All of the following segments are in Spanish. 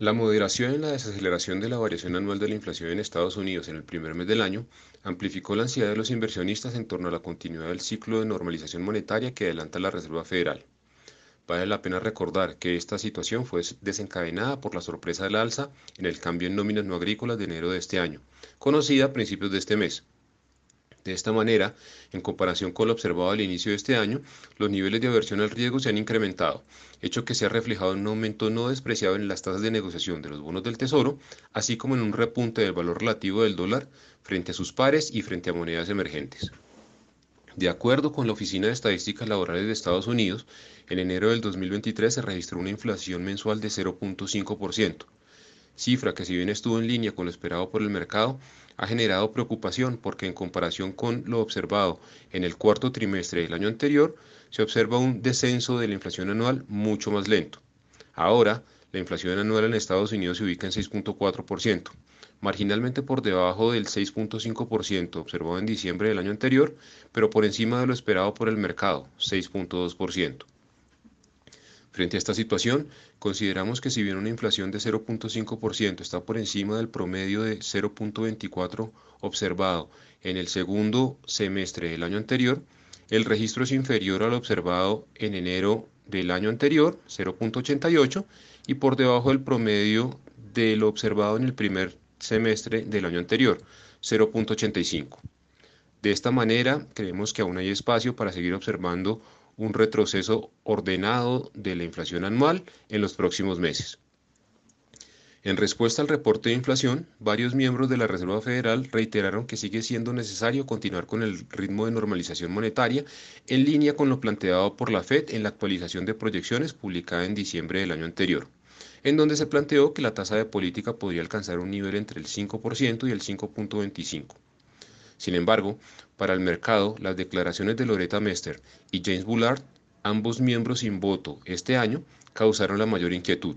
La moderación en la desaceleración de la variación anual de la inflación en Estados Unidos en el primer mes del año amplificó la ansiedad de los inversionistas en torno a la continuidad del ciclo de normalización monetaria que adelanta la Reserva Federal. Vale la pena recordar que esta situación fue desencadenada por la sorpresa del alza en el cambio en nóminas no agrícolas de enero de este año, conocida a principios de este mes, de esta manera, en comparación con lo observado al inicio de este año, los niveles de aversión al riesgo se han incrementado, hecho que se ha reflejado en un aumento no despreciado en las tasas de negociación de los bonos del Tesoro, así como en un repunte del valor relativo del dólar frente a sus pares y frente a monedas emergentes. De acuerdo con la Oficina de Estadísticas Laborales de Estados Unidos, en enero del 2023 se registró una inflación mensual de 0.5%, cifra que si bien estuvo en línea con lo esperado por el mercado, ha generado preocupación porque en comparación con lo observado en el cuarto trimestre del año anterior, se observa un descenso de la inflación anual mucho más lento. Ahora, la inflación anual en Estados Unidos se ubica en 6.4%, marginalmente por debajo del 6.5% observado en diciembre del año anterior, pero por encima de lo esperado por el mercado, 6.2%. Frente a esta situación, consideramos que si bien una inflación de 0.5% está por encima del promedio de 0.24 observado en el segundo semestre del año anterior, el registro es inferior al observado en enero del año anterior, 0.88, y por debajo del promedio de lo observado en el primer semestre del año anterior, 0.85. De esta manera, creemos que aún hay espacio para seguir observando un retroceso ordenado de la inflación anual en los próximos meses. En respuesta al reporte de inflación, varios miembros de la Reserva Federal reiteraron que sigue siendo necesario continuar con el ritmo de normalización monetaria en línea con lo planteado por la Fed en la actualización de proyecciones publicada en diciembre del año anterior, en donde se planteó que la tasa de política podría alcanzar un nivel entre el 5% y el 5.25%. Sin embargo, para el mercado, las declaraciones de Loretta Mester y James Bullard, ambos miembros sin voto este año, causaron la mayor inquietud.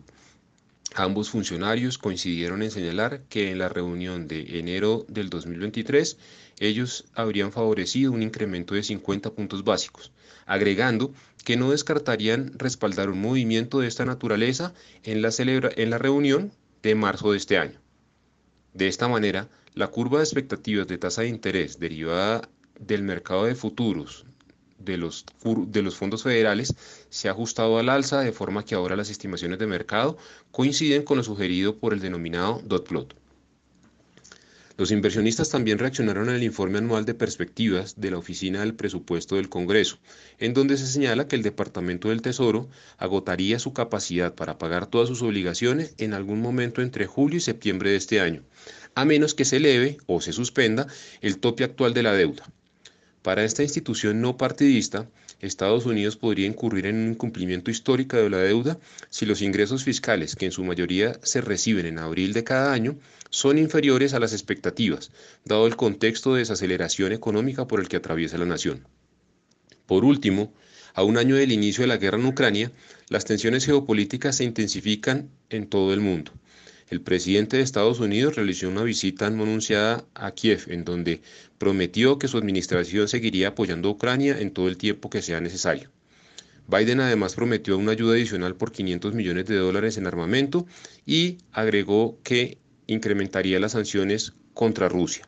Ambos funcionarios coincidieron en señalar que en la reunión de enero del 2023 ellos habrían favorecido un incremento de 50 puntos básicos, agregando que no descartarían respaldar un movimiento de esta naturaleza en la, en la reunión de marzo de este año. De esta manera, la curva de expectativas de tasa de interés derivada del mercado de futuros de los, fondos federales se ha ajustado al alza de forma que ahora las estimaciones de mercado coinciden con lo sugerido por el denominado dot plot. Los inversionistas también reaccionaron al informe anual de perspectivas de la Oficina del Presupuesto del Congreso, en donde se señala que el Departamento del Tesoro agotaría su capacidad para pagar todas sus obligaciones en algún momento entre julio y septiembre de este año, a menos que se eleve o se suspenda el tope actual de la deuda. Para esta institución no partidista, Estados Unidos podría incurrir en un incumplimiento histórico de la deuda si los ingresos fiscales, que en su mayoría se reciben en abril de cada año, son inferiores a las expectativas, dado el contexto de desaceleración económica por el que atraviesa la nación. Por último, a un año del inicio de la guerra en Ucrania, las tensiones geopolíticas se intensifican en todo el mundo el presidente de Estados Unidos realizó una visita anunciada a Kiev, en donde prometió que su administración seguiría apoyando a Ucrania en todo el tiempo que sea necesario. Biden además prometió una ayuda adicional por 500 millones de dólares en armamento y agregó que incrementaría las sanciones contra Rusia.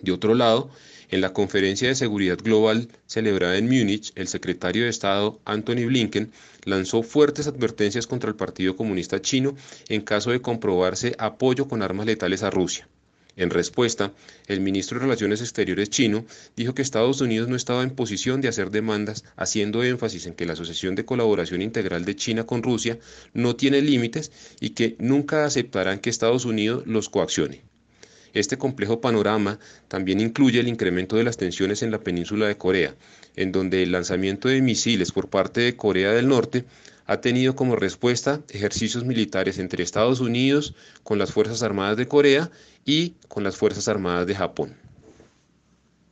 De otro lado, en la conferencia de seguridad global celebrada en Múnich, el secretario de Estado Anthony Blinken lanzó fuertes advertencias contra el Partido Comunista Chino en caso de comprobarse apoyo con armas letales a Rusia. En respuesta, el ministro de Relaciones Exteriores chino dijo que Estados Unidos no estaba en posición de hacer demandas, haciendo énfasis en que la Asociación de Colaboración Integral de China con Rusia no tiene límites y que nunca aceptarán que Estados Unidos los coaccione. Este complejo panorama también incluye el incremento de las tensiones en la península de Corea, en donde el lanzamiento de misiles por parte de Corea del Norte ha tenido como respuesta ejercicios militares entre Estados Unidos con las Fuerzas Armadas de Corea y con las Fuerzas Armadas de Japón.